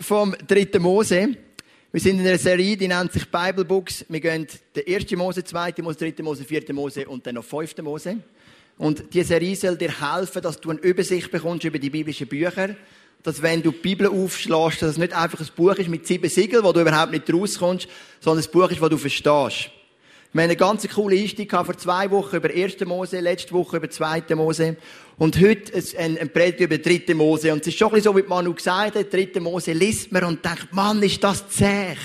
vom dritten Mose. Wir sind in einer Serie, die nennt sich Bible Books. Wir gehen den ersten Mose, zweiten Mose, dritten Mose, vierten Mose und dann noch fünften Mose. Und diese Serie soll dir helfen, dass du eine Übersicht bekommst über die biblischen Bücher. Dass wenn du die Bibel aufschlägst, dass es nicht einfach ein Buch ist mit sieben Siegeln, wo du überhaupt nicht rauskommst, sondern ein Buch ist, das du verstehst. Wir haben eine ganz coole Einstieg vor zwei Wochen über 1. Mose, letzte Woche über 2. Mose. Und heute ein, ein Predigt über 3. Mose. Und es ist schon ein bisschen so, wie Manu gesagt hat, 3. Mose liest man und denkt, Mann, ist das zäh.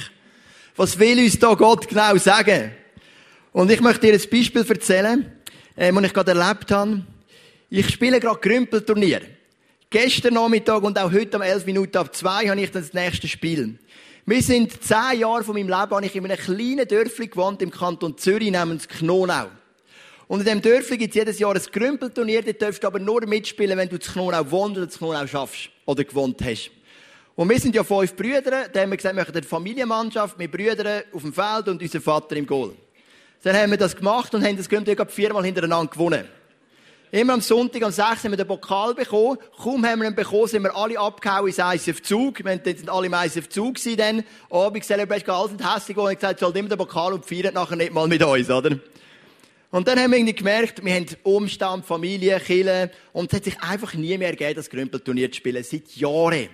Was will uns da Gott genau sagen? Und ich möchte dir ein Beispiel erzählen, äh, das ich gerade erlebt habe. Ich spiele gerade Grümpelturnier. Gestern Nachmittag und auch heute um 11 Minuten ab 2 habe ich das nächste Spiel. Wir sind zehn Jahre von meinem Leben, ich in einem kleinen Dörfli gewohnt im Kanton Zürich namens Knonau. Und in diesem Dörfli gibt es jedes Jahr ein Grümpelturnier, da darfst du aber nur mitspielen, wenn du zu Knonau wohnst oder zu Knonau schaffst oder gewohnt hast. Und wir sind ja fünf Brüder, da haben wir gesagt, wir machen eine Familienmannschaft mit Brüdern auf dem Feld und unser Vater im Goal. Dann haben wir das gemacht und haben das Grümpelturnier viermal hintereinander gewonnen. Immer am Sonntag am 6 haben wir den Pokal bekommen. Kaum haben wir ihn bekommen, sind wir alle abgehauen ins ICF Zug. Wir sind alle im ICF Zug gewesen, dann. Abend Celebration, alles sind hässlich und gesagt, zahlt immer den Pokal und feiert nachher nicht mal mit uns, oder? Und dann haben wir irgendwie gemerkt, wir haben Umstand, Familie, Kinder und es hat sich einfach nie mehr gegeben, das Grümpelturnier zu spielen. Seit Jahren.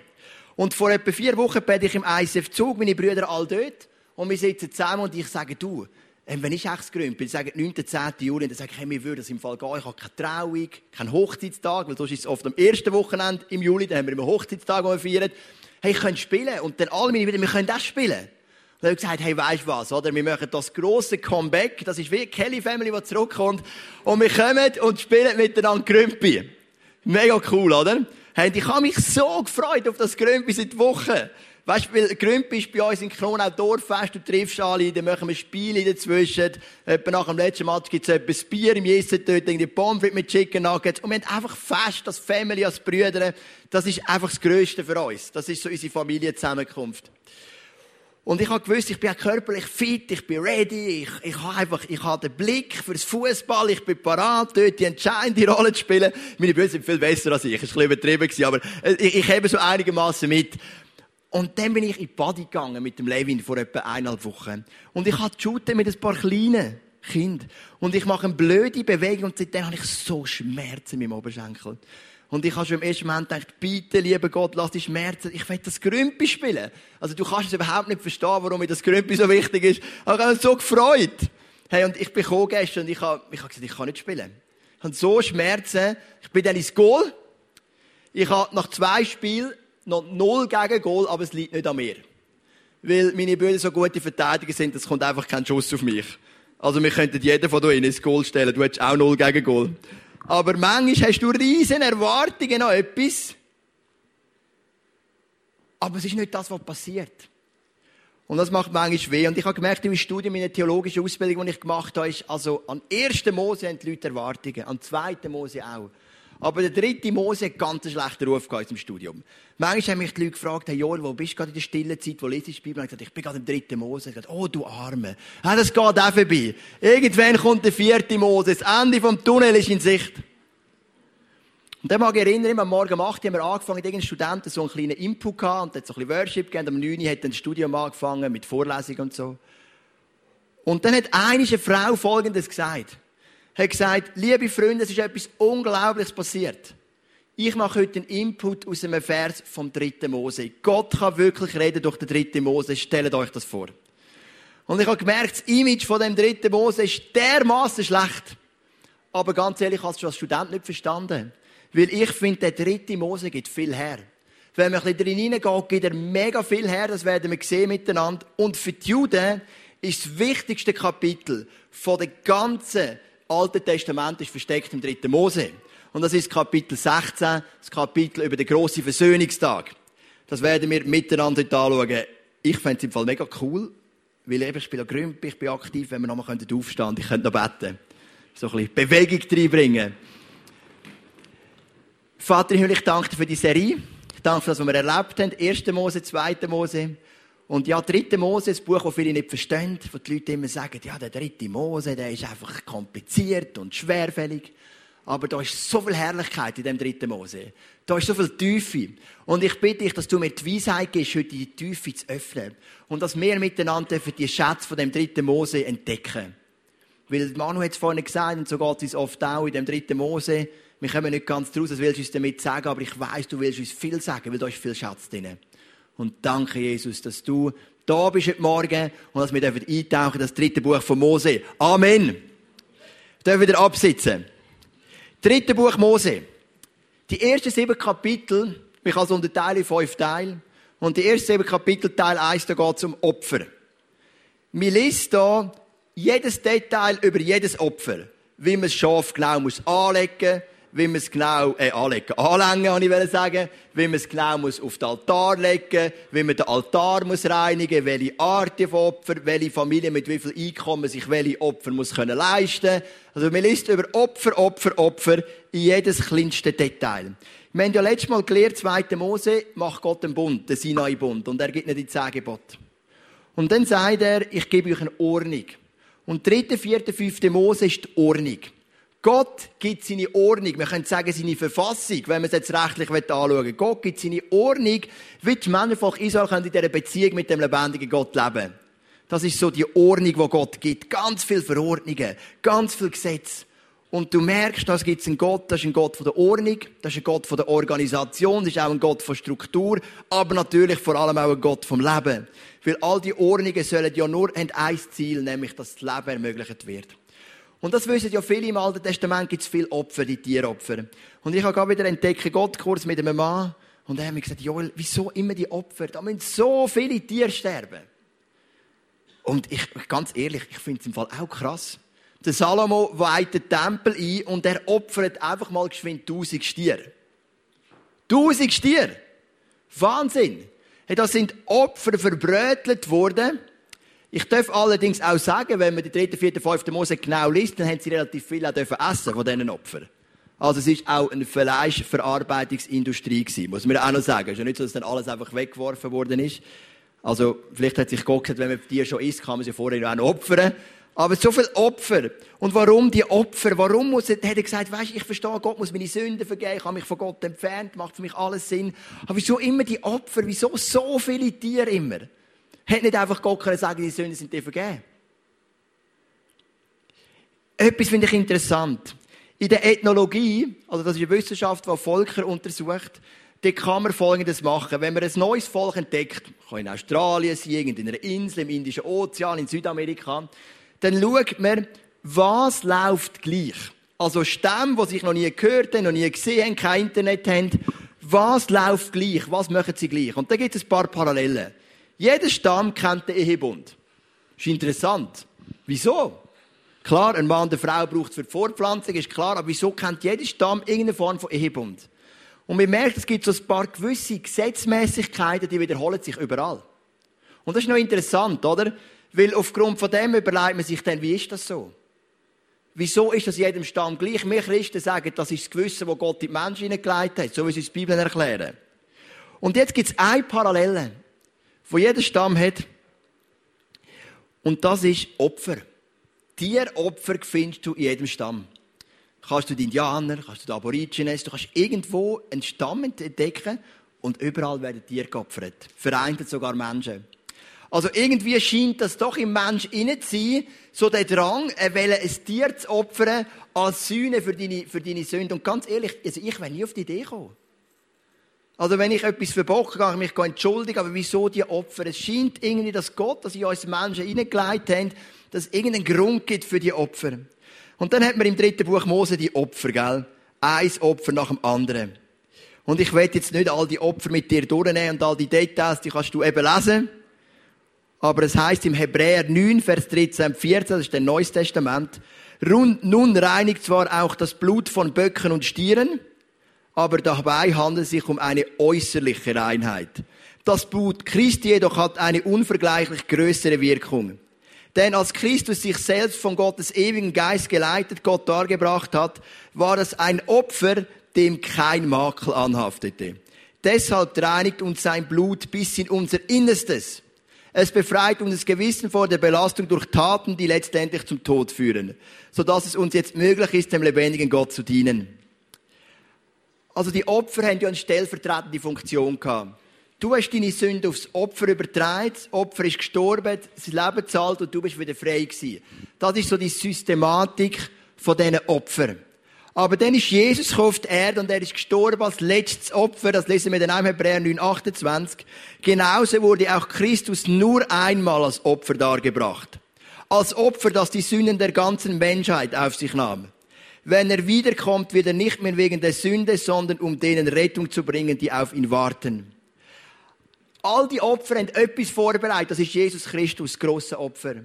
Und vor etwa vier Wochen bin ich im ICF Zug, meine Brüder all dort. Und wir sitzen zusammen und ich sage, du, wenn ich echt bin, sagen 9. 10. Juli, dann sage ich, hey, mir würde das im Fall gehen. Ich habe keine Trauung, keinen Hochzeitstag, weil sonst ist es oft am ersten Wochenende im Juli, dann haben wir immer Hochzeitstag, den wir feiern. Hey, ich könnte spielen. Und dann alle meine wieder, wir können das spielen. Und dann habe ich gesagt, hey, weisst was, oder? Wir machen das grosse Comeback. Das ist wie Kelly Family, die zurückkommt. Und wir kommen und spielen miteinander Grümpi. Mega cool, oder? Hey, ich habe mich so gefreut auf das Grümpi seit Wochen. Weißt du, weil Grümpi ist bei uns in Kronau Dorffest, du triffst alle, dann machen wir Spiele dazwischen. Etwa nach dem letzten Match gibt es etwas Bier im Jessen dort, irgendwie Pommes mit Chicken Nuggets. Und wir haben einfach Fest, das Family, als Brüder. Das ist einfach das Größte für uns. Das ist so unsere Familienzusammenkunft. Und ich habe gewusst, ich bin körperlich fit, ich bin ready, ich, ich habe einfach, ich habe den Blick fürs Fußball, ich bin parat, dort die entscheidende Rolle zu spielen. Meine Brüder sind viel besser als ich, es war ein bisschen übertrieben, aber ich, ich habe so einigermaßen mit. Und dann bin ich in die Body gegangen mit dem Levin vor etwa eineinhalb Wochen. Und ich hatte shooten mit ein paar kleinen Kindern. Und ich mache eine blöde Bewegung und seitdem habe ich so Schmerzen in meinem Oberschenkel. Und ich habe schon im ersten Moment gedacht, bitte, lieber Gott, lass die Schmerzen, ich will das Grümpi spielen. Also du kannst es überhaupt nicht verstehen, warum mir das Grümpi so wichtig ist. Aber ich habe mich so gefreut. Hey, und ich bin gestern und ich habe, ich habe gesagt, ich kann nicht spielen. Ich habe so Schmerzen. Ich bin dann ins Goal. Ich habe nach zwei Spielen noch null gegen Goal, aber es liegt nicht an mir. Weil meine Brüder so gute Verteidiger sind, es kommt einfach kein Schuss auf mich. Also wir könnten jeden von euch ins Goal stellen. Du hättest auch null gegen Goal. Aber manchmal hast du riesen Erwartungen an etwas. Aber es ist nicht das, was passiert. Und das macht manchmal weh. Und ich habe gemerkt, im Studium, meine theologische Ausbildung, die ich gemacht habe, ist, also, an ersten Mose haben die Leute Erwartungen. An zweiten Mose auch. Aber der dritte Mose hat ganz einen schlechten Ruf gehabt im Studium. Manchmal haben mich die Leute gefragt, hey Joel, wo bist du gerade in der stillen Zeit, wo lesest du die Bibel? Und ich gesagt, ich bin gerade im dritten Mose. Ich gesagt, oh, du Arme. Ja, das geht auch vorbei. Irgendwann kommt der vierte Mose. Das Ende vom Tunnel ist in Sicht. Und dann mag ich erinnern, am Morgen um 8 haben wir angefangen, irgendeinen Studenten so einen kleinen Input gehabt und dann so ein bisschen Worship gegeben. Am 9 hat dann das Studium angefangen mit Vorlesungen und so. Und dann hat eine Frau Folgendes gesagt hat gesagt, liebe Freunde, es ist etwas Unglaubliches passiert. Ich mache heute einen Input aus einem Vers vom dritten Mose. Gott kann wirklich reden durch den dritten Mose. Stellt euch das vor. Und ich habe gemerkt, das Image von dem dritten Mose ist dermaßen schlecht. Aber ganz ehrlich, ich es schon als Student nicht verstanden. Weil ich finde, der dritte Mose geht viel her. Wenn man ein bisschen hineingeht, geht er mega viel her. Das werden wir sehen miteinander. Und für die Juden ist das wichtigste Kapitel von der ganzen Alte Testament ist versteckt im dritten Mose. Und das ist Kapitel 16, das Kapitel über den grossen Versöhnungstag. Das werden wir miteinander anschauen. Ich fände es im Fall mega cool, weil ich, ich spiele Grümpi, ich bin aktiv, wenn wir nochmal aufstehen könnten. Ich könnte noch beten. So ein bisschen Bewegung reinbringen. Vater, ich danke dir für die Serie. Ich danke für das, was wir erlebt haben. 1. Mose, 2. Mose. Und ja, dritte Mose, das Buch, das viele nicht verstehen, wo die Leute immer sagen, ja, der dritte Mose, der ist einfach kompliziert und schwerfällig. Aber da ist so viel Herrlichkeit in dem dritten Mose. Da ist so viel Tiefe. Und ich bitte dich, dass du mir die Weisheit gibst, heute die Tiefe zu öffnen. Und dass wir miteinander für die Schätze von dem dritten Mose entdecken. Weil Manu hat es vorhin gesagt, und so geht es oft auch in dem dritten Mose. Wir kommen nicht ganz draus, was willst du uns damit sagen, aber ich weiß, du willst uns viel sagen, weil da ist viel Schatz drin. Und danke, Jesus, dass du da bist heute Morgen und dass wir eintauchen in das dritte Buch von Mose. Amen. Dürfen wieder absitzen. Dritte Buch Mose. Die ersten sieben Kapitel, ich kann es unterteilen in fünf Teile. Und die ersten sieben Kapitel, Teil 1, da geht es um Opfer. Wir lesen hier jedes Detail über jedes Opfer. Wie man das Schaf genau muss anlegen wie man es genau, äh, anlegen, anlängen, habe ich sagen, wie man es genau muss auf den Altar legen, wie man den Altar muss reinigen, welche Art von Opfer, welche Familie mit wie viel Einkommen sich welche Opfer muss können leisten. Also, man liest über Opfer, Opfer, Opfer in jedes kleinste Detail. Wir haben ja letztes Mal gelernt, 2. Mose macht Gott einen Bund, den Sinai-Bund, und er gibt nicht die zehn. Und dann sagt er, ich gebe euch eine Ordnung. Und 3., 4., 5. Mose ist die Ordnung. Gott gibt seine Ordnung, wir können sagen seine Verfassung, wenn man es jetzt rechtlich anschauen will. Gott gibt seine Ordnung, wie die Männerfach Israel in dieser Beziehung mit dem lebendigen Gott leben. Das ist so die Ordnung, die Gott gibt. Ganz viele Verordnungen, ganz viele Gesetze. Und du merkst, das gibt es einen Gott, das ist ein Gott von der Ordnung, das ist ein Gott von der Organisation, das ist auch ein Gott von Struktur, aber natürlich vor allem auch ein Gott vom Leben. Weil all die Ordnungen sollen ja nur ein Ziel, nämlich dass das Leben ermöglicht wird. Und das wissen ja viele im Alten Testament, gibt es viele Opfer, die Tieropfer. Und ich habe gerade wieder entdeckt, Gottkurs mit einem Mann, und er hat mir gesagt, Joel, wieso immer die Opfer? Da müssen so viele Tiere sterben. Und ich, ganz ehrlich, ich finde es im Fall auch krass. Der Salomo weiht den Tempel ein und er opfert einfach mal geschwind tausend Stiere. Tausend Stiere! Wahnsinn! Das sind Opfer verbrötelt worden. Ich darf allerdings auch sagen, wenn man die dritte, vierte, fünfte Mose genau liest, dann haben sie relativ viel auch essen von diesen Opfern. Also es ist auch eine Fleischverarbeitungsindustrie gewesen, muss man auch noch sagen. Es ist ja nicht so, dass dann alles einfach weggeworfen worden ist. Also vielleicht hat sich Gott gesagt, wenn man die schon isst, kann man sie vorher auch noch opfern. Aber so viel Opfer. Und warum die Opfer? Warum muss er, hat er gesagt, weißt, ich verstehe, Gott muss meine Sünden vergeben, ich habe mich von Gott entfernt, macht für mich alles Sinn. Aber wieso immer die Opfer? Wieso so viele Tiere immer? Hätte nicht einfach Gott können sagen, die Sünden sind dir vergeben. Etwas finde ich interessant. In der Ethnologie, also das ist eine Wissenschaft, die Völker untersucht, da kann man Folgendes machen. Wenn man ein neues Volk entdeckt, kann in Australien sein, in einer Insel, im Indischen Ozean, in Südamerika, dann schaut man, was läuft gleich. Also Stämme, die sich noch nie gehört haben, noch nie gesehen haben, kein Internet haben, was läuft gleich, was machen sie gleich? Und da gibt es ein paar Parallelen. Jeder Stamm kennt den Ehebund. Ist interessant. Wieso? Klar, ein Mann und eine Frau braucht es für die Fortpflanzung, ist klar, aber wieso kennt jeder Stamm irgendeine Form von Ehebund? Und man merkt, es gibt so ein paar gewisse Gesetzmäßigkeiten, die wiederholen sich überall. Und das ist noch interessant, oder? Weil aufgrund von dem überlegt man sich dann, wie ist das so? Wieso ist das jedem Stamm gleich? Wir Christen sagen, das ist das Gewissen, das Gott in die Menschen hineingelegt hat, so wie es die Bibel erklären. Und jetzt gibt es eine Parallele wo jeder Stamm hat. Und das ist Opfer. Tieropfer findest du in jedem Stamm. Kannst du die Indianer, kannst du die Aborigines, du kannst irgendwo einen Stamm entdecken und überall werden Tiere geopfert. Vereinzelt sogar Menschen. Also irgendwie scheint das doch im Mensch innen zu sein, so der Drang, er will ein Tier zu opfern als Sühne für deine, für deine Sünde. Und ganz ehrlich, also ich will nie auf die Idee kommen. Also wenn ich etwas verbocke, kann ich mich entschuldigen, aber wieso die Opfer? Es scheint irgendwie, dass Gott, dass in uns Menschen hineingelegt haben, dass es irgendeinen Grund gibt für die Opfer. Und dann hat man im dritten Buch Mose die Opfer, gell? Eins Opfer nach dem anderen. Und ich werde jetzt nicht all die Opfer mit dir durchnehmen und all die Details, die kannst du eben lesen. Aber es heißt im Hebräer 9, Vers 13 und 14, das ist der Neues Testament, nun reinigt zwar auch das Blut von Böcken und Stieren, aber dabei handelt es sich um eine äußerliche Reinheit. Das Blut Christi jedoch hat eine unvergleichlich größere Wirkung. Denn als Christus sich selbst von Gottes ewigen Geist geleitet Gott dargebracht hat, war es ein Opfer, dem kein Makel anhaftete. Deshalb reinigt uns sein Blut bis in unser Innerstes. Es befreit unser Gewissen vor der Belastung durch Taten, die letztendlich zum Tod führen, sodass es uns jetzt möglich ist, dem lebendigen Gott zu dienen. Also die Opfer haben ja eine stellvertretende Funktion gehabt. Du hast deine Sünde aufs Opfer übertragen, das Opfer ist gestorben, sein Leben zahlt und du bist wieder frei gewesen. Das ist so die Systematik von diesen Opfern. Aber dann ist Jesus auf die Erde und er ist gestorben als letztes Opfer. Das lesen wir in einem Hebräer 9, 28. Genauso wurde auch Christus nur einmal als Opfer dargebracht. Als Opfer, das die Sünden der ganzen Menschheit auf sich nahm. Wenn er wiederkommt, wird er nicht mehr wegen der Sünde, sondern um denen Rettung zu bringen, die auf ihn warten. All die Opfer haben etwas vorbereitet. Das ist Jesus Christus, das Opfer.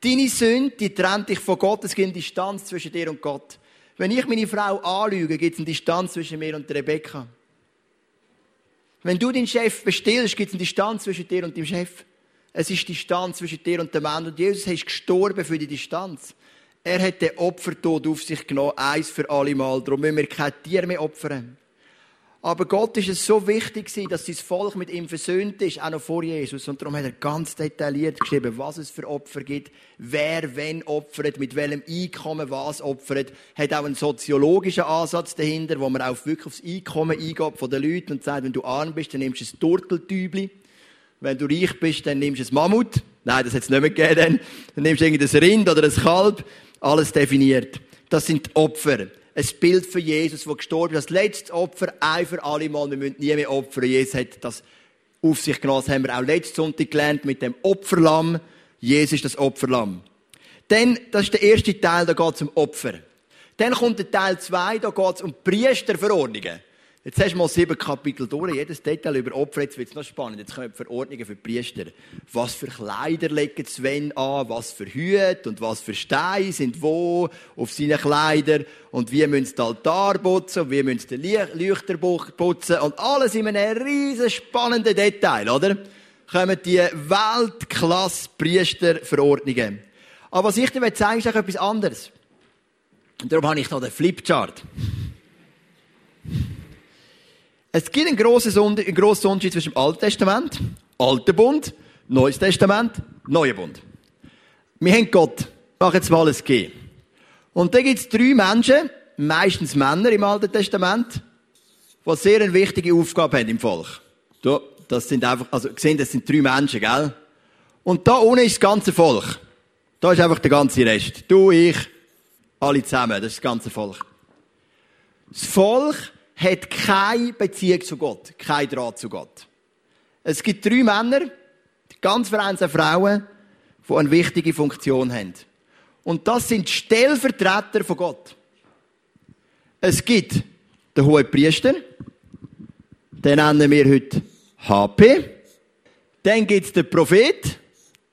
Deine Sünde, die trennt dich von Gott. Es gibt eine Distanz zwischen dir und Gott. Wenn ich meine Frau anlüge, gibt es eine Distanz zwischen mir und Rebecca. Wenn du deinen Chef bestillst, gibt es eine Distanz zwischen dir und dem Chef. Es ist Distanz zwischen dir und dem Mann. Und Jesus ist gestorben für die Distanz. Er hat den Opfertod auf sich genommen, eins für alle Mal. Darum müssen wir kein Tier mehr opfern. Aber Gott ist es so wichtig dass sein Volk mit ihm versöhnt ist, auch noch vor Jesus. Und darum hat er ganz detailliert geschrieben, was es für Opfer gibt, wer wenn opfert, mit welchem Einkommen was opfert. Hat auch einen soziologischen Ansatz dahinter, wo man auch wirklich aufs Einkommen eingeht von den Leuten und sagt, wenn du arm bist, dann nimmst du ein Turteltübli. Wenn du reich bist, dann nimmst du ein Mammut. Nein, das hat es nicht mehr gegeben. Dann, nimmst du irgendein Rind oder ein Kalb. Alles definiert. Das sind Opfer ein Bild für Jesus, der gestorben ist. Das letzte Opfer, ein für alle Mal. Wir müssen nie mehr opfern. Jesus hat das auf sich genommen. Das haben wir auch letzten Sonntag gelernt mit dem Opferlamm. Jesus ist das Opferlamm. Dann, das ist der erste Teil, da geht es um Opfer. Dann kommt der Teil zwei, da geht es um Priesterverordnungen. Jetzt hast du mal sieben Kapitel durch, jedes Detail über Opfer, jetzt wird es noch spannend. Jetzt kommen Verordnungen für die Priester. Was für Kleider legen Sven an, was für Hüte und was für Steine sind wo auf seinen Kleidern und wie müssen sie den Altar putzen und wie müssen sie den Leuchter putzen und alles in einem riesen spannenden Detail, oder? Kommen die Weltklasse Priesterverordnungen. Aber was ich dir zeigen will, ist etwas anderes. Und darum habe ich noch den Flipchart. Es gibt einen grossen, einen grossen Unterschied zwischen dem Alten Testament, Alten Bund, Neues Testament, Neuer Bund. Wir haben Gott. Mach jetzt mal ein G. Und da gibt es drei Menschen, meistens Männer im Alten Testament, die sehr eine wichtige Aufgabe haben im Volk. Das sind einfach, also, gesehen, das sind drei Menschen, gell? Und da unten ist das ganze Volk. Da ist einfach der ganze Rest. Du, ich, alle zusammen. Das ist das ganze Volk. Das Volk hat keine Beziehung zu Gott, kein Draht zu Gott. Es gibt drei Männer, ganz vereinzelte Frauen, die eine wichtige Funktion haben. Und das sind Stellvertreter von Gott. Es gibt den hohen Priester, den nennen wir heute HP. Dann gibt es den Prophet,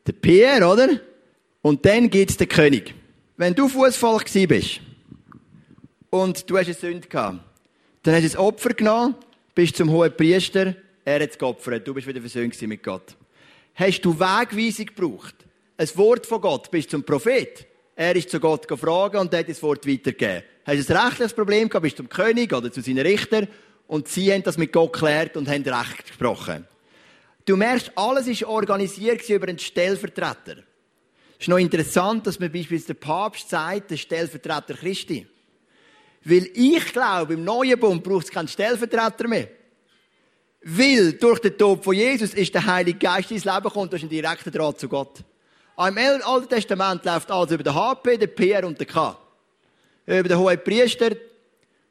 den PR, oder? Und dann gibt es den König. Wenn du Fußvolk bist und du hast eine Sünde gehabt, dann hast du das Opfer genommen, bist zum hohen Priester, er hat es geopfert, du bist wieder versöhnt mit Gott. Hast du Wegweisung gebraucht? Ein Wort von Gott, bist zum Prophet. Er ist zu Gott gefragt und hat das Wort weitergegeben. Hast du ein rechtliches Problem gehabt, bist zum König oder zu seinen Richter und sie haben das mit Gott geklärt und haben Recht gesprochen. Du merkst, alles ist organisiert über einen Stellvertreter. Es ist noch interessant, dass man beispielsweise der Papst sagt, der Stellvertreter Christi. Weil ich glaube, im neuen Bund braucht es keinen Stellvertreter mehr. Weil durch den Tod von Jesus ist der Heilige Geist ins Leben gekommen, du hast einen direkten Draht zu Gott. Im Alten Testament läuft alles über den HP, den PR und den K. Über den hohen Priester,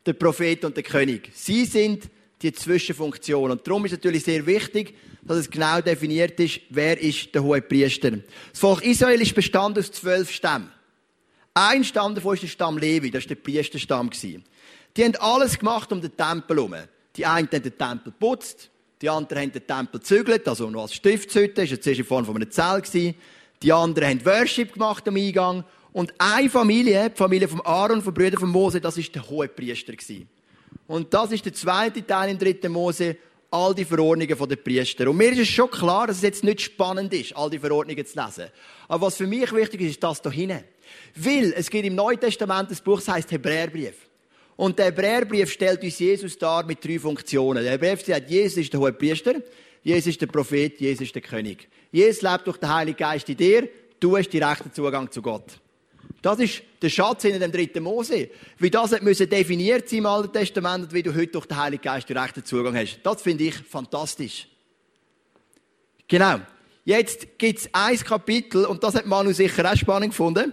den Prophet und den König. Sie sind die Zwischenfunktion. Und darum ist es natürlich sehr wichtig, dass es genau definiert ist, wer ist der hohe Priester. Das Volk Israel ist bestand aus zwölf Stämmen. Ein Stamm davon ist der Stamm Levi, das war der Priesterstamm. Die haben alles gemacht um den Tempel herum. Die einen haben den Tempel geputzt, die anderen haben den Tempel gezügelt, also noch als Stiftshütte, das war zuerst in Form von einem Zelt. Die anderen haben Worship gemacht am Eingang. Und eine Familie, die Familie von Aaron, von Brüdern von Mose, das war der hohe Priester. Und das ist der zweite Teil im dritten Mose, all die Verordnungen der Priester. Und mir ist es schon klar, dass es jetzt nicht spannend ist, all die Verordnungen zu lesen. Aber was für mich wichtig ist, ist das hier hinten. Weil es gibt im Neuen Testament ein Buch, das heißt Hebräerbrief. Und der Hebräerbrief stellt uns Jesus dar mit drei Funktionen. Der Hebräerbrief sagt, Jesus ist der hohe Priester. Jesus ist der Prophet, Jesus ist der König. Jesus lebt durch den Heiligen Geist in dir, du hast direkten Zugang zu Gott. Das ist der Schatz in dem dritten Mose. Wie das müssen definiert sein im Alten Testament wie du heute durch den Heiligen Geist direkten Zugang hast. Das finde ich fantastisch. Genau. Jetzt gibt es ein Kapitel, und das hat Manu sicher auch spannend gefunden,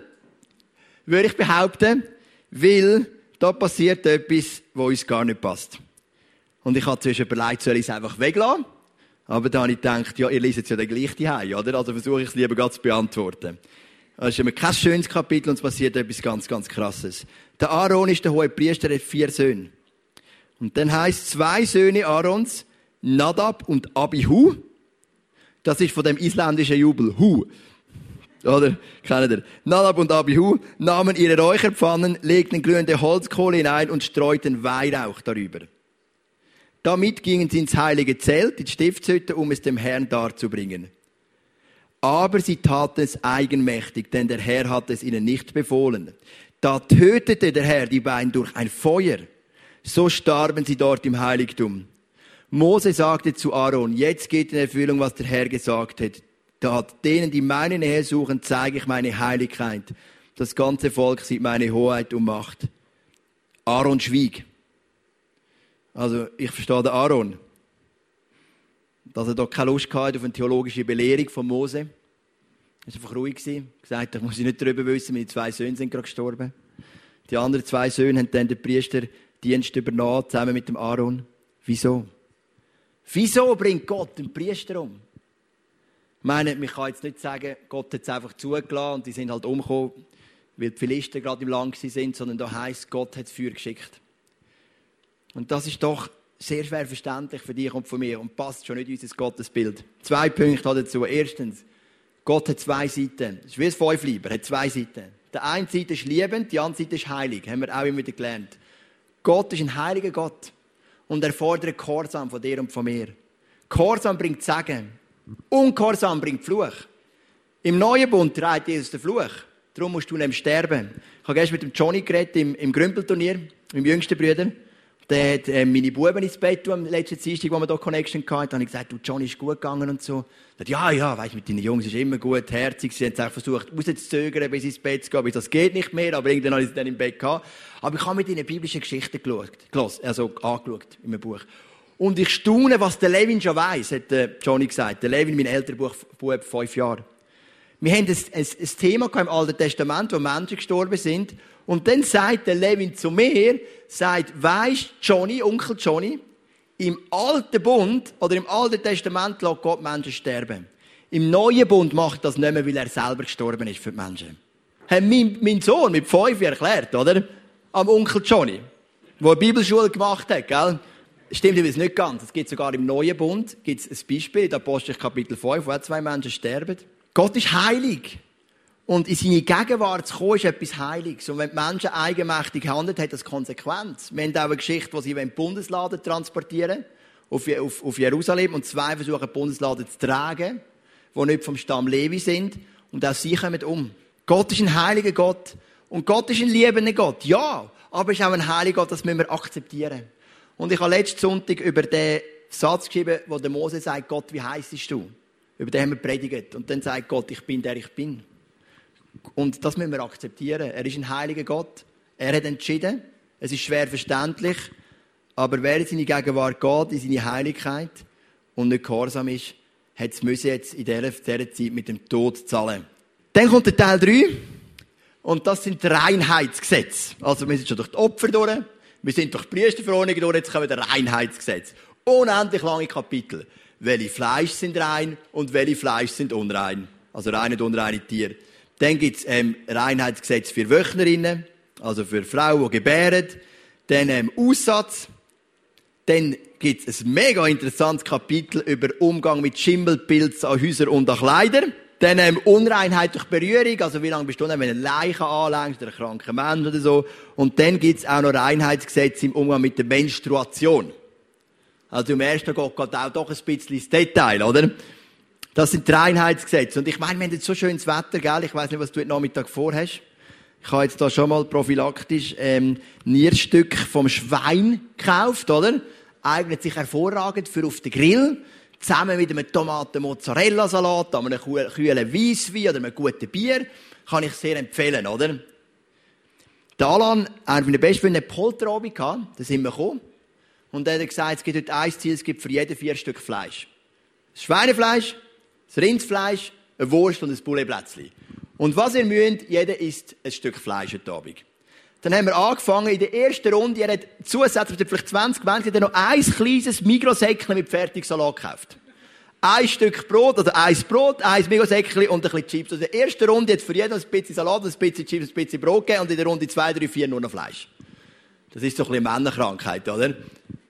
würde ich behaupten, weil da passiert etwas, wo uns gar nicht passt. Und ich habe zuerst überlegt, soll ich es einfach weglassen? Aber dann habe ich gedacht, ja, ihr liest ja den gleich daheim, oder? Also versuche ich es lieber ganz zu beantworten. Es ist kein schönes Kapitel und es passiert etwas ganz, ganz Krasses. Der Aaron ist der hohe Priester, er hat vier Söhne. Und dann heißt zwei Söhne Aarons, Nadab und Abihu. Das ist von dem isländischen Jubel. Hu. Oder? Kennt ihr? Nadab und Abihu nahmen ihre Räucherpfannen, legten glühende Holzkohle hinein und streuten Weihrauch darüber. Damit gingen sie ins heilige Zelt, die Stiftshütte, um es dem Herrn darzubringen. Aber sie taten es eigenmächtig, denn der Herr hatte es ihnen nicht befohlen. Da tötete der Herr die beiden durch ein Feuer. So starben sie dort im Heiligtum. Mose sagte zu Aaron, jetzt geht in Erfüllung, was der Herr gesagt hat. Da denen, die meine Nähe suchen, zeige ich meine Heiligkeit. Das ganze Volk sieht meine Hoheit und Macht. Aaron schwieg. Also, ich verstehe den Aaron. Dass er doch keine Lust hatte auf eine theologische Belehrung von Mose. Er war einfach ruhig. Gewesen. Gesagt, ich muss nicht darüber wissen, meine zwei Söhne sind gerade gestorben. Die anderen zwei Söhne haben dann den Priesterdienst übernommen, zusammen mit dem Aaron. Wieso? Wieso bringt Gott den Priester um? Ich meine, man kann jetzt nicht sagen, Gott hat es einfach zugelassen und die sind halt umgekommen, weil die Philister gerade im Land sind, sondern da heißt Gott hat es Feuer geschickt. Und das ist doch sehr schwer verständlich für dich und für mich und passt schon nicht in unser Gottesbild. Zwei Punkte dazu. Erstens, Gott hat zwei Seiten. Das ist wie ein Fünfleiber, hat zwei Seiten. Die eine Seite ist liebend, die andere Seite ist heilig. Haben wir auch immer wieder gelernt. Gott ist ein heiliger Gott. Und er fordert Gehorsam von dir und von mir. Gehorsam bringt Segen. Ungehorsam bringt Fluch. Im neuen Bund trägt Jesus den Fluch. Darum musst du nämlich sterben. Ich habe gestern mit dem Johnny geredet im, im Grümpelturnier, meinem jüngsten Bruder. Der hat äh, meine Buben ins Bett am letzten Dienstag, wo wir hier Connection hatten. Da habe ich gesagt, du, Johnny ist gut gegangen und so. Er ja, ja, weißt, mit deinen Jungs ist immer gut, herzig. Sie haben es auch versucht, rauszuzögern, bis ins Bett zu gehen. Aber das geht nicht mehr, aber irgendwann habe ich sie dann im Bett gehabt. Aber ich habe mit ihnen biblische Geschichten geschaut, also angeschaut in einem Buch. Und ich staune, was der Levin schon weiss, hat der Johnny gesagt. Der Levin, mein älterer Bub, fünf Jahre. Wir haben ein, ein, ein Thema im Alten Testament, wo Menschen gestorben sind. Und dann sagt der Levin zu mir, sagt, weisst, Johnny, Onkel Johnny, im Alten Bund oder im Alten Testament lässt Gott Menschen sterben. Im Neuen Bund macht das nicht mehr, weil er selber gestorben ist für die Menschen. Hat mein, mein Sohn mit fünf erklärt, oder? Am Onkel Johnny, der Bibelschule gemacht hat, gell? Stimmt übrigens nicht ganz. Es gibt sogar im Neuen Bund gibt's ein Beispiel, in Apostel Kapitel 5, wo zwei Menschen sterben. Gott ist heilig. Und in seine Gegenwart zu kommen, ist etwas Heiliges. Und wenn die Menschen eigenmächtig handeln, hat das Konsequenz. Wir haben auch eine Geschichte, wo sie den Bundesladen transportieren auf, auf, auf Jerusalem und zwei versuchen, den Bundesladen zu tragen, die nicht vom Stamm Levi sind. Und auch sie kommen um. Gott ist ein heiliger Gott. Und Gott ist ein liebender Gott. Ja, aber er ist auch ein heiliger Gott, das müssen wir akzeptieren. Und ich habe letzten Sonntag über den Satz geschrieben, wo der Mose sagt, Gott, wie heißest du? Über den haben wir predigt. Und dann sagt Gott, ich bin der ich bin. Und das müssen wir akzeptieren. Er ist ein heiliger Gott. Er hat entschieden. Es ist schwer verständlich. Aber wer in seine Gegenwart geht, in seine Heiligkeit und nicht gehorsam ist, hat es jetzt in dieser, dieser Zeit mit dem Tod zahlen. Dann kommt der Teil 3. Und das sind die Reinheitsgesetze. Also wir sind schon durch die Opfer durch. Wir sind durch die Priesterverordnung durch. Jetzt kommen wir Reinheitsgesetze. Unendlich lange Kapitel. Welche Fleisch sind rein und welche Fleisch sind unrein. Also reine und unreine Tiere. Dann gibt es ähm, Reinheitsgesetz für Wöchnerinnen, also für Frauen, die gebären. Dann ähm, Aussatz. Dann gibt es ein mega interessantes Kapitel über Umgang mit Schimmelpilz an Häusern und an Kleidern. Dann ähm, Unreinheit durch Berührung, also wie lange bist du wenn du eine Leiche anlängst oder einen kranken Mensch oder so. Und dann gibt es auch noch Reinheitsgesetze im Umgang mit der Menstruation. Also im ersten Gott geht auch doch ein bisschen ins Detail, oder? Das sind die Reinheitsgesetze. Und ich meine, wir haben jetzt so schönes Wetter, gell? Ich weiß nicht, was du heute Nachmittag vorhast. Ich habe jetzt da schon mal prophylaktisch ähm, Nierstück vom Schwein gekauft, oder? Eignet sich hervorragend für auf den Grill. Zusammen mit einem Tomaten-Mozzarella-Salat, einem kühlen Weisswein oder einem guten Bier, kann ich sehr empfehlen, oder? Der Alan, einer meiner besten Freunde, Polterabend gehabt, da sind wir gekommen. Und er hat gesagt, es gibt heute ein Ziel, es gibt für jeden vier Stück Fleisch. Das Schweinefleisch, das Rindsfleisch, eine Wurst und ein Pouletplätzchen. Und was ihr müsst, jeder isst ein Stück Fleisch heute Abend. Dann haben wir angefangen in der ersten Runde, er hat zusätzlich vielleicht 20 Menschen, noch ein kleines Mikrosäckchen mit Fertigsalat gekauft. Ein Stück Brot, oder ein Brot, ein Mikrosäckchen und ein bisschen Chips. Also in der ersten Runde hat für jeden ein bisschen Salat, ein bisschen Chips, ein bisschen Brot gegeben und in der Runde 2, 3, 4 nur noch Fleisch. Das ist so ein bisschen Männerkrankheit, oder?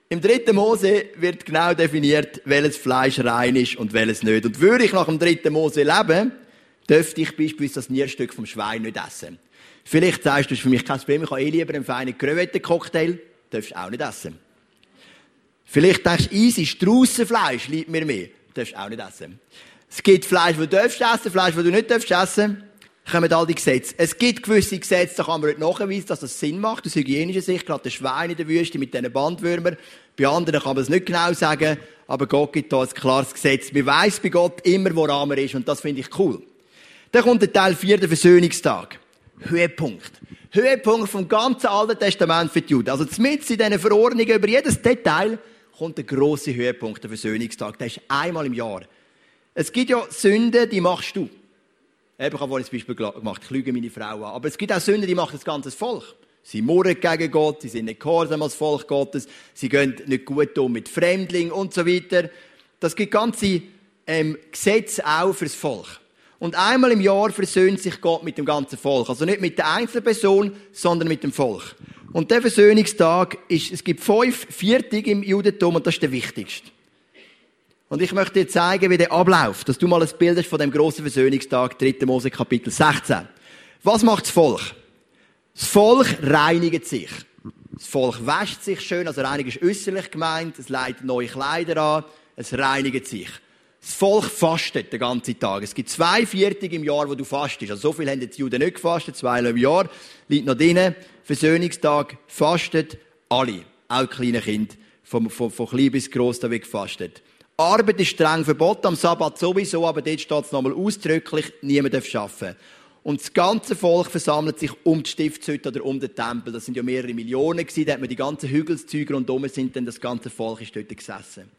Im dritten Mose wird genau definiert, welches Fleisch rein ist und welches nicht. Und würde ich nach dem dritten Mose leben, dürfte ich beispielsweise das Nierstück vom Schwein nicht essen. Vielleicht sagst du, das ist für mich kein Problem, ich habe eh lieber einen feinen Crevettencocktail, darfst du auch nicht essen. Vielleicht denkst du, easy, Straussenfleisch liebt mir mehr, darfst du auch nicht essen. Es gibt Fleisch, das du darfst essen, Fleisch, das du nicht darfst essen kommen all die Gesetze. Es gibt gewisse Gesetze, da kann man nicht nachweisen, dass das Sinn macht, aus hygienischer Sicht, gerade der Schwein in der Wüste mit diesen Bandwürmern. Bei anderen kann man es nicht genau sagen, aber Gott gibt da ein klares Gesetz. Man weiss bei Gott immer, woran man ist und das finde ich cool. Dann kommt der Teil 4, der Versöhnungstag. Höhepunkt. Höhepunkt vom ganzen Alten Testament für die Juden. Also zumindest in diesen Verordnungen über jedes Detail kommt der grosse Höhepunkt, der Versöhnungstag. Der ist einmal im Jahr. Es gibt ja Sünden, die machst du. Ich habe vorhin ein Beispiel gemacht, ich lüge meine Frau an. Aber es gibt auch Sünden, die macht das ganze Volk. Sie murren gegen Gott, sie sind nicht gehorsam als Volk Gottes, sie gehen nicht gut um mit Fremdlingen und so weiter. Das gibt ganze ähm, Gesetze auch fürs Volk. Und einmal im Jahr versöhnt sich Gott mit dem ganzen Volk. Also nicht mit der einzelnen Person, sondern mit dem Volk. Und der Versöhnungstag ist, es gibt fünf Viertig im Judentum und das ist der wichtigste. Und ich möchte dir zeigen, wie der abläuft, dass du mal ein Bild hast von dem großen Versöhnungstag, 3. Mose Kapitel 16. Was macht das Volk? Das Volk reinigt sich. Das Volk wäscht sich schön, also reinigen ist äußerlich gemeint, es leitet neue Kleider an, es reinigt sich. Das Volk fastet den ganzen Tag. Es gibt zwei Viertig im Jahr, wo du fastest. Also so viel haben die Juden nicht gefastet, zwei im Jahr. Liegt noch drinnen. Versöhnungstag fastet alle. Auch kleine Kinder. Von, von, von klein bis gross, da wird gefastet. Arbeit ist streng verboten, am Sabbat sowieso, aber dort steht es nochmal ausdrücklich, niemand darf arbeiten. Und das ganze Volk versammelt sich um die Stiftshütte oder um den Tempel. Das sind ja mehrere Millionen gewesen. Da hat man die ganzen Hügelszüge rundherum sind dann das ganze Volk ist dort gesessen.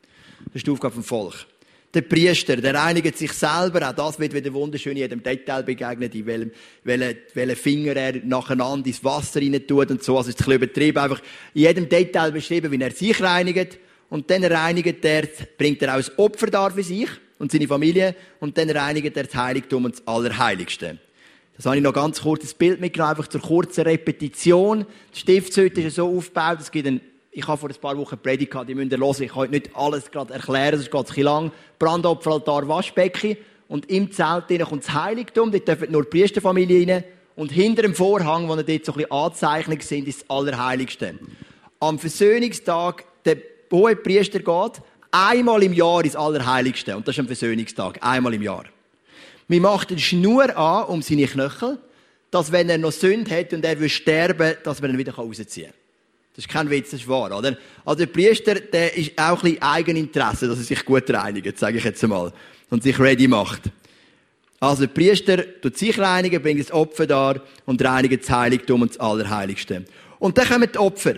Das ist die Aufgabe vom Volk. Der Priester, der reinigt sich selber. Auch das wird wieder wunderschön in jedem Detail begegnet, in welchem, welchen, welchen Finger er nacheinander ins Wasser rein tut und so. Also ist ein bisschen übertrieben. Einfach in jedem Detail beschrieben, wie er sich reinigt und dann reinigt er, bringt er auch ein Opfer dar für sich und seine Familie und dann reinigt er das Heiligtum und das Allerheiligste. Das habe ich noch ganz kurz ein Bild mitgenommen, einfach zur kurzen Repetition. Die Stiftshütte ist so aufgebaut, es gibt ein ich habe vor ein paar Wochen Predigt die müsst ihr hören. Ich kann nicht alles gerade erklären, sonst geht es ein lang. Brandopferaltar, Waschbecken. Und im Zelt kommt das Heiligtum, dort dürfen nur die Priesterfamilie rein. Und hinter dem Vorhang, wo dort so ein bisschen Anzeichnungen sind, ist das Allerheiligste. Am Versöhnungstag, der hohe Priester geht einmal im Jahr ins Allerheiligste. Und das ist ein Versöhnungstag. Einmal im Jahr. Man macht eine Schnur an um seine Knöchel, dass wenn er noch Sünde hat und er will sterben, dass man ihn wieder rausziehen kann. Das ist kein Witz, das ist wahr, oder? Also der Priester, der ist auch ein bisschen Eigeninteresse, dass er sich gut reinigt, sage ich jetzt einmal. Und sich ready macht. Also der Priester tut sich reinigen, bringt das Opfer dar und reinigt das Heiligtum und das Allerheiligste. Und dann kommen die Opfer.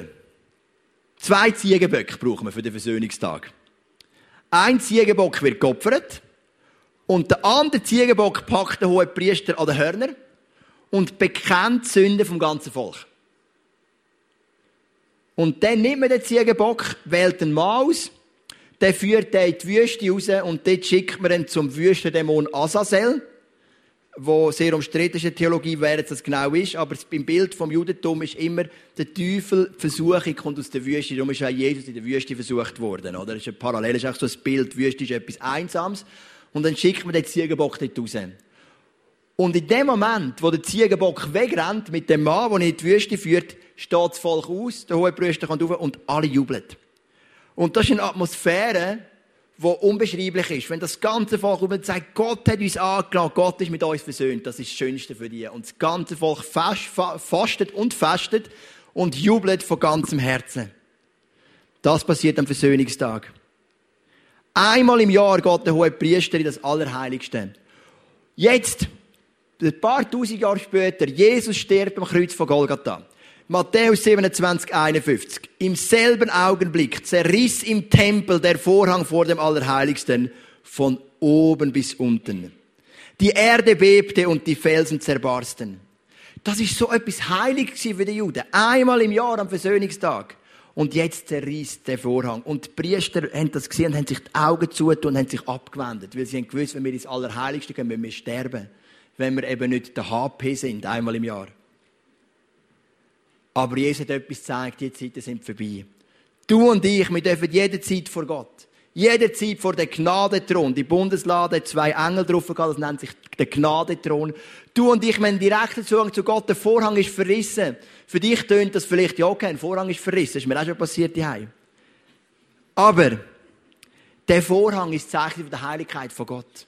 Zwei Ziegenböcke brauchen wir für den Versöhnungstag. Ein Ziegenbock wird geopfert und der andere Ziegenbock packt den hohen Priester an den Hörner und bekennt die Sünde vom ganzen Volk. Und dann nimmt man den Ziegenbock, wählt einen Mann aus, der führt den in die Wüste raus und dort schickt man ihn zum Wüstendämon Azazel wo sehr umstritten Theologie, wer das genau ist, aber im Bild vom Judentum ist immer der Teufel, die Versuchung kommt aus der Wüste, darum ist auch Jesus in der Wüste versucht worden, oder? Das ist ein Parallel, das ist auch so ein Bild, die Wüste ist etwas Einsames und dann schickt man den Ziegenbock dort raus. Und in dem Moment, wo der Ziegenbock wegrennt mit dem Mann, der ihn in die Wüste führt, steht das Volk aus, der hohe Priester kommt rauf und alle jubeln. Und das ist eine Atmosphäre, wo unbeschreiblich ist. Wenn das ganze Volk und sagt, Gott hat uns angenommen, Gott ist mit uns versöhnt, das ist das Schönste für dich. Und das ganze Volk fastet und fastet und jubelt von ganzem Herzen. Das passiert am Versöhnungstag. Einmal im Jahr geht der hohe Priester in das Allerheiligste. Jetzt, ein paar tausend Jahre später, Jesus stirbt am Kreuz von Golgatha. Matthäus 27, 51. Im selben Augenblick zerriss im Tempel der Vorhang vor dem Allerheiligsten von oben bis unten. Die Erde bebte und die Felsen zerbarsten. Das ist so etwas Heiliges für die Juden. Einmal im Jahr am Versöhnungstag. Und jetzt zerriss der Vorhang. Und die Priester haben das gesehen und haben sich die Augen zugetan und haben sich abgewendet. Weil sie haben gewusst, wenn wir ins Allerheiligste gehen, müssen wir sterben. Wenn wir eben nicht der HP sind, einmal im Jahr. Aber Jesus hat etwas gezeigt, die Zeiten sind vorbei. Du und ich, wir dürfen jederzeit vor Gott. Jederzeit vor dem Gnadethron. Die Bundeslade hat zwei Engel drauf das nennt sich der Gnadethron. Du und ich, wir haben direkten Zugang zu Gott. Der Vorhang ist verrissen. Für dich tönt das vielleicht, ja, okay, ein Vorhang ist verrissen. Das ist mir auch schon passiert hier. Aber, der Vorhang ist Zeichen der Heiligkeit von Gott.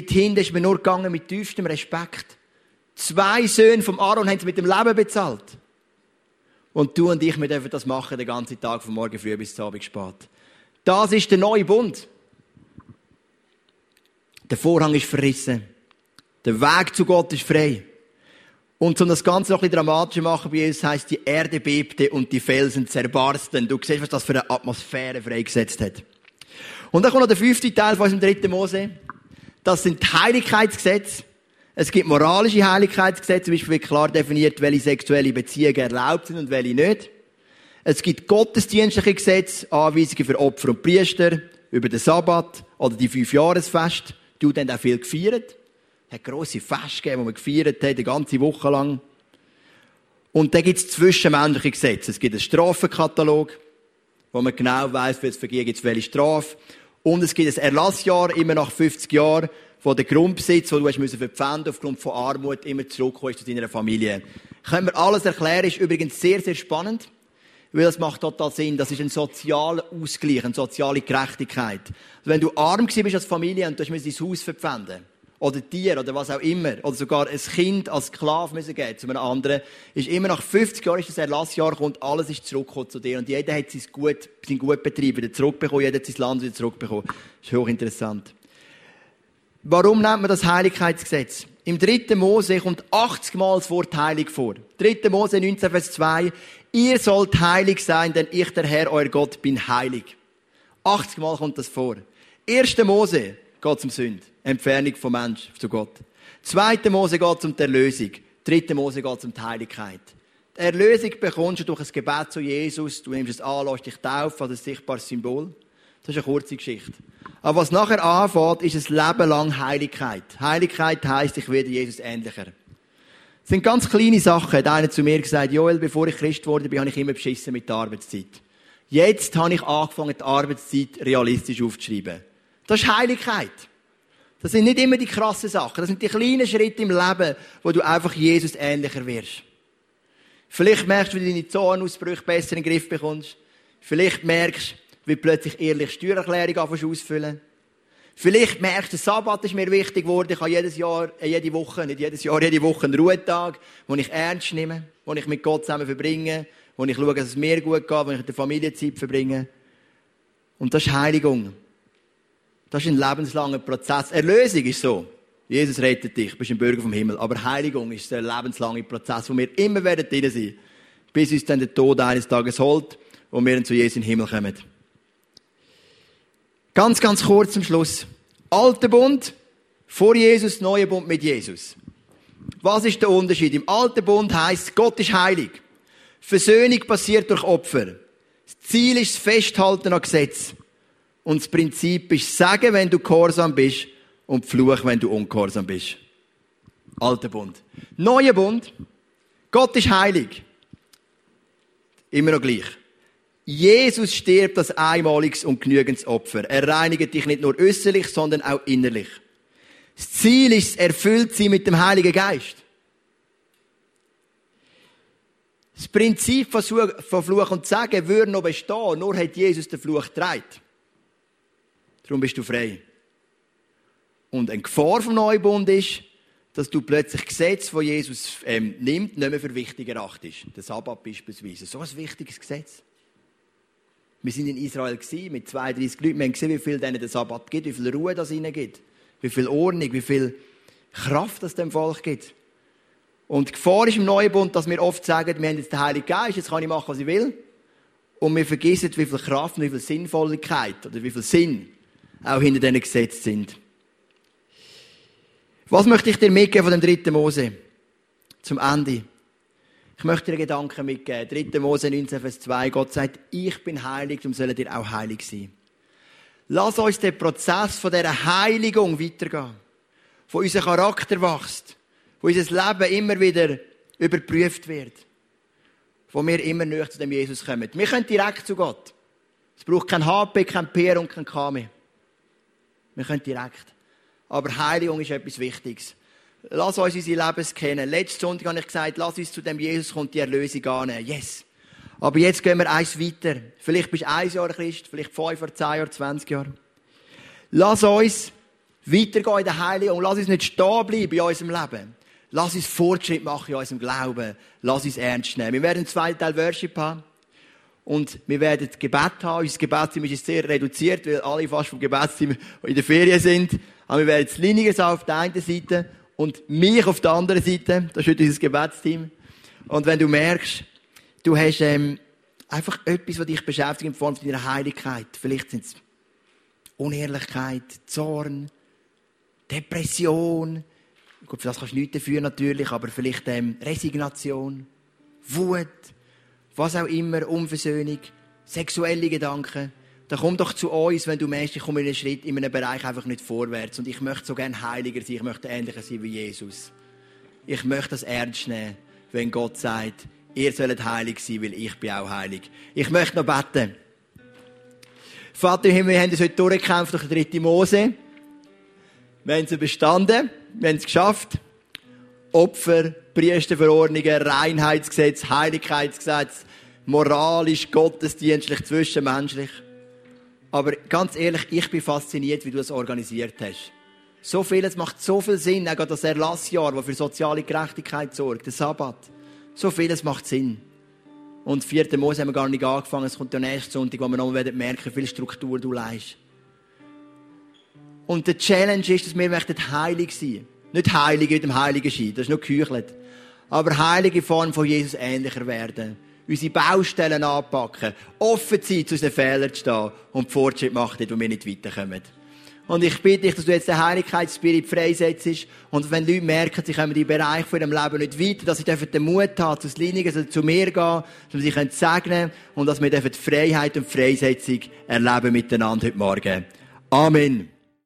Dorthin ist mir nur gegangen mit tiefstem Respekt. Zwei Söhne vom Aaron haben sie mit dem Leben bezahlt. Und du und ich, wir dürfen das machen den ganzen Tag, von morgen früh bis zum Abend spät. Das ist der neue Bund. Der Vorhang ist verrissen. Der Weg zu Gott ist frei. Und um das Ganze noch ein bisschen dramatischer machen bei Jesus, heisst, die Erde bebte und die Felsen zerbarsten. Du siehst, was das für eine Atmosphäre freigesetzt hat. Und dann kommt noch der fünfte Teil von unserem dritten Mose. Das sind die Heiligkeitsgesetze. Es gibt moralische Heiligkeitsgesetze, zum Beispiel wird klar definiert, welche sexuelle Beziehungen erlaubt sind und welche nicht. Es gibt gottesdienstliche Gesetze, Anweisungen für Opfer und Priester, über den Sabbat oder die fünf Jahresfest. Die haben auch viel gefeiert. Es hat grosse Feste gegeben, die man gefeiert hat, eine ganze Woche lang. Und dann gibt es zwischenmenschliche Gesetze. Es gibt einen Strafenkatalog, wo man genau weiss, für das Vergehen gibt es welche Strafe. Und es gibt ein Erlassjahr, immer nach 50 Jahren, wo der Grundbesitz, den du hast müssen verpfänden aufgrund von Armut, immer zurückkommst zu deiner Familie. Können wir alles erklären, ist übrigens sehr, sehr spannend. Weil das macht total Sinn. Das ist ein sozialer Ausgleich, eine soziale Gerechtigkeit. Wenn du arm bist als Familie und du musst dein Haus verpfänden, oder Tier, oder was auch immer, oder sogar ein Kind als Sklave müssen geben zu einem anderen, ist immer nach 50 Jahren ist das Erlassjahr und alles ist zurückgekommen zu dir. Und jeder hat sein Gut, sein Gutbetrieb wieder zurückbekommen, jeder hat sein Land wieder zurückbekommen. Das ist hochinteressant. Warum nennt man das Heiligkeitsgesetz? Im dritten Mose kommt 80 Mal das Wort heilig vor. 3. Mose 19, Vers 2. Ihr sollt heilig sein, denn ich, der Herr, euer Gott, bin heilig. 80 Mal kommt das vor. 1. Mose geht um Sünd. Entfernung vom Mensch zu Gott. 2. Mose geht um die Erlösung. 3. Mose geht um die Heiligkeit. Die Erlösung bekommst du durch ein Gebet zu Jesus. Du nimmst es an, lässt dich taufen als ein sichtbares Symbol. Das ist eine kurze Geschichte. Aber was nachher anfängt, ist ein Leben lang Heiligkeit. Heiligkeit heisst, ich werde Jesus ähnlicher. Das sind ganz kleine Sachen. Hat einer zu mir gesagt, Joel, bevor ich Christ wurde, bin, habe ich immer beschissen mit der Arbeitszeit. Jetzt habe ich angefangen, die Arbeitszeit realistisch aufzuschreiben. Das ist Heiligkeit. Das sind nicht immer die krassen Sachen. Das sind die kleinen Schritte im Leben, wo du einfach Jesus ähnlicher wirst. Vielleicht merkst du, wie du deine Zornausbrüche besser in den Griff bekommst. Vielleicht merkst du, wie plötzlich ehrlich Steuererklärung ausfüllen Vielleicht merkst du, der Sabbat ist mir wichtig geworden. Ich habe jedes Jahr, äh, jede Woche, nicht jedes Jahr, jede Woche einen Ruhetag, wo ich ernst nehme, wo ich mit Gott zusammen verbringe, wo ich schaue, dass es mir gut geht, wo ich in der Familie Zeit verbringe. Und das ist Heiligung. Das ist ein lebenslanger Prozess. Erlösung ist so. Jesus rettet dich, du bist ein Bürger vom Himmel. Aber Heiligung ist der lebenslange Prozess, wo wir immer werden drin sein, bis uns dann der Tod eines Tages holt und wir dann zu Jesus in den Himmel kommen. Ganz, ganz kurz zum Schluss. Alter Bund vor Jesus, neuer Bund mit Jesus. Was ist der Unterschied? Im alten Bund heißt, Gott ist heilig. Versöhnung passiert durch Opfer. Das Ziel ist das Festhalten an Gesetz. Und das Prinzip ist Sagen, wenn du gehorsam bist und Fluch, wenn du ungehorsam bist. Alter Bund. Neuer Bund. Gott ist heilig. Immer noch gleich. Jesus stirbt als einmaliges und genügendes Opfer. Er reinigt dich nicht nur äußerlich, sondern auch innerlich. Das Ziel ist, erfüllt sie mit dem Heiligen Geist. Das Prinzip von Fluch und Sagen würde noch bestehen, nur hat Jesus den Fluch getragen. Darum bist du frei. Und eine Gefahr vom Neubund ist, dass du plötzlich Gesetz, das Jesus ähm, nimmt, nicht mehr für wichtig erachtest. Der Sabbat beispielsweise. So ein wichtiges Gesetz. Wir sind in Israel gewesen, mit 32 Leuten. Wir haben gesehen, wie viel denen der Sabbat gibt, wie viel Ruhe das ihnen gibt, wie viel Ordnung, wie viel Kraft das dem Volk gibt. Und die Gefahr ist im Neuen Bund, dass wir oft sagen, wir haben jetzt den Heiligen Geist, jetzt kann ich machen, was ich will. Und wir vergessen, wie viel Kraft und wie viel Sinnvolligkeit oder wie viel Sinn auch hinter diesen Gesetzen sind. Was möchte ich dir mitgeben von dem dritten Mose? Zum Ende. Ich möchte dir Gedanken mitgeben. 3. Mose 19, Vers 2. Gott sagt, ich bin heilig, darum sollen dir auch heilig sein. Lass uns den Prozess von dieser Heiligung weitergehen. Von unserem Charakter wächst. Wo unser Leben immer wieder überprüft wird. Wo wir immer näher zu dem Jesus kommen. Wir können direkt zu Gott. Es braucht kein HP, kein PR und kein K mehr. Wir können direkt. Aber Heiligung ist etwas Wichtiges. Lass uns unsere Lebens kennen. Letzten Sonntag habe ich gesagt, lass uns zu dem Jesus kommt die Erlösung annehmen. Yes. Aber jetzt gehen wir eins weiter. Vielleicht bist du ein Jahr Christ, vielleicht fünf oder zehn Jahre, zwanzig Jahre. Lass uns weitergehen in der Heiligung. Lass uns nicht stehen bleiben in unserem Leben. Lass uns Fortschritt machen in unserem Glauben. Lass uns ernst nehmen. Wir werden einen zweiten Teil Worship haben. Und wir werden Gebet haben. Unser Gebetsteam ist sehr reduziert, weil alle fast vom Gebetsteam in der Ferien sind. Aber wir werden das Liniges auf der einen Seite und mich auf der anderen Seite. Das ist heute unser Gebetsteam. Und wenn du merkst, du hast ähm, einfach etwas, was dich beschäftigt in Form deiner Heiligkeit. Vielleicht sind es Unehrlichkeit, Zorn, Depression. Gut, für das kannst du nichts dafür natürlich, aber vielleicht ähm, Resignation, Wut, was auch immer, Unversöhnung, sexuelle Gedanken dann komm doch zu uns, wenn du merkst, ich komme in einen Schritt in einem Bereich einfach nicht vorwärts. Und ich möchte so gerne heiliger sein, ich möchte ähnlicher sein wie Jesus. Ich möchte das ernst nehmen, wenn Gott sagt, ihr sollt heilig sein, weil ich bin auch heilig. Ich möchte noch beten. Vater im Himmel, wir haben es heute durchgekämpft durch die dritte Mose. Wir haben es bestanden, wir haben es geschafft. Opfer, Priesterverordnungen, Reinheitsgesetz, Heiligkeitsgesetz, moralisch, gottesdienstlich, zwischenmenschlich. Aber ganz ehrlich, ich bin fasziniert, wie du es organisiert hast. So viel, es macht so viel Sinn, auch das Erlassjahr, das für soziale Gerechtigkeit sorgt, der Sabbat. So vieles macht Sinn. Und 4. Mose haben wir gar nicht angefangen, es kommt der nächste Sonntag, wo wir noch merken, wie viel Struktur du leist. Und der Challenge ist, dass wir möchten heilig sein. Nicht heilig mit dem Heiligen Schein, das ist nur geküchelt. Aber heilig in Form von Jesus ähnlicher werden unsere Baustellen anpacken, offen sein, zu unseren Fehlern zu stehen und Fortschritt machen, wo wir nicht weiterkommen. Und ich bitte dich, dass du jetzt den Heiligkeitsspirit freisetzt und wenn Leute merken, sie kommen in den Bereich von ihrem Leben nicht weiter, dass sie den Mut haben, zu Linigen, also zu mir gehen, dass wir sie segnen und dass wir die Freiheit und Freisetzung erleben miteinander heute Morgen. Amen.